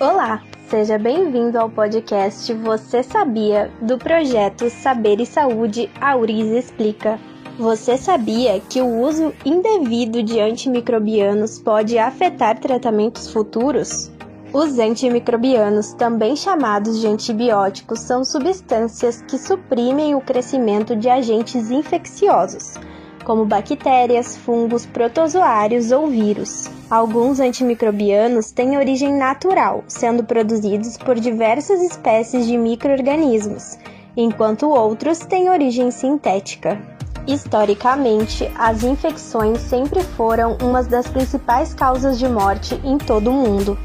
Olá, seja bem-vindo ao podcast Você Sabia do projeto Saber e Saúde Auris Explica. Você sabia que o uso indevido de antimicrobianos pode afetar tratamentos futuros? Os antimicrobianos, também chamados de antibióticos, são substâncias que suprimem o crescimento de agentes infecciosos, como bactérias, fungos, protozoários ou vírus. Alguns antimicrobianos têm origem natural, sendo produzidos por diversas espécies de microorganismos, enquanto outros têm origem sintética. Historicamente, as infecções sempre foram uma das principais causas de morte em todo o mundo.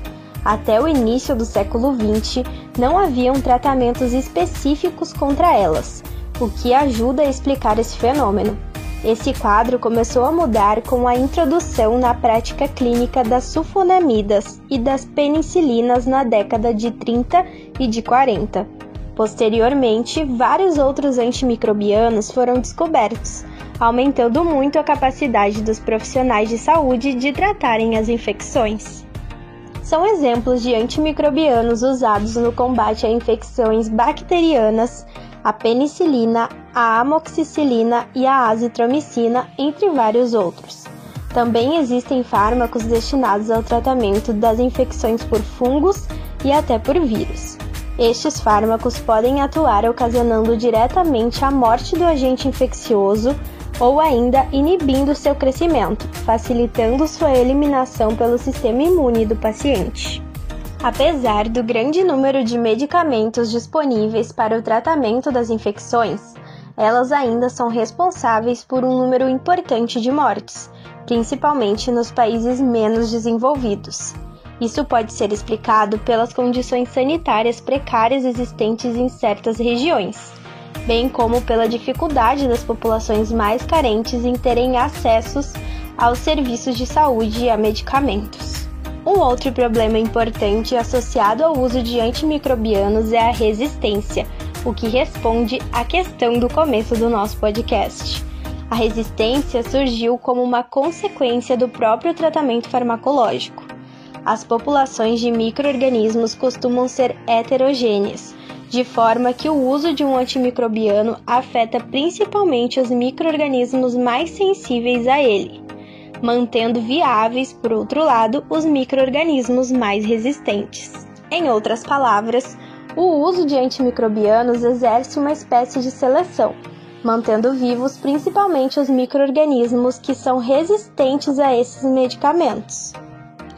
Até o início do século XX, não haviam tratamentos específicos contra elas, o que ajuda a explicar esse fenômeno. Esse quadro começou a mudar com a introdução na prática clínica das sulfonamidas e das penicilinas na década de 30 e de 40. Posteriormente, vários outros antimicrobianos foram descobertos, aumentando muito a capacidade dos profissionais de saúde de tratarem as infecções são exemplos de antimicrobianos usados no combate a infecções bacterianas, a penicilina, a amoxicilina e a azitromicina, entre vários outros. Também existem fármacos destinados ao tratamento das infecções por fungos e até por vírus. Estes fármacos podem atuar ocasionando diretamente a morte do agente infeccioso ou ainda inibindo seu crescimento, facilitando sua eliminação pelo sistema imune do paciente. Apesar do grande número de medicamentos disponíveis para o tratamento das infecções, elas ainda são responsáveis por um número importante de mortes, principalmente nos países menos desenvolvidos. Isso pode ser explicado pelas condições sanitárias precárias existentes em certas regiões, bem como pela dificuldade das populações mais carentes em terem acessos aos serviços de saúde e a medicamentos. Um outro problema importante associado ao uso de antimicrobianos é a resistência, o que responde à questão do começo do nosso podcast. A resistência surgiu como uma consequência do próprio tratamento farmacológico. As populações de microorganismos costumam ser heterogêneas, de forma que o uso de um antimicrobiano afeta principalmente os microorganismos mais sensíveis a ele, mantendo viáveis, por outro lado, os microorganismos mais resistentes. Em outras palavras, o uso de antimicrobianos exerce uma espécie de seleção, mantendo vivos principalmente os microorganismos que são resistentes a esses medicamentos.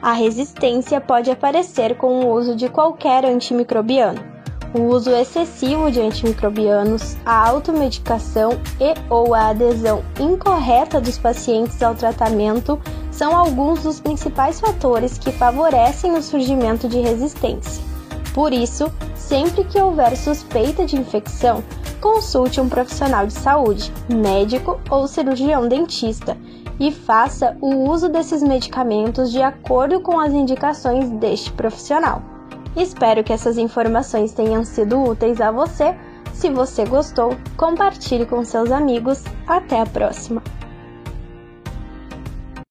A resistência pode aparecer com o uso de qualquer antimicrobiano o uso excessivo de antimicrobianos, a automedicação e ou a adesão incorreta dos pacientes ao tratamento são alguns dos principais fatores que favorecem o surgimento de resistência. Por isso, sempre que houver suspeita de infecção, consulte um profissional de saúde, médico ou cirurgião dentista e faça o uso desses medicamentos de acordo com as indicações deste profissional. Espero que essas informações tenham sido úteis a você. Se você gostou, compartilhe com seus amigos. Até a próxima!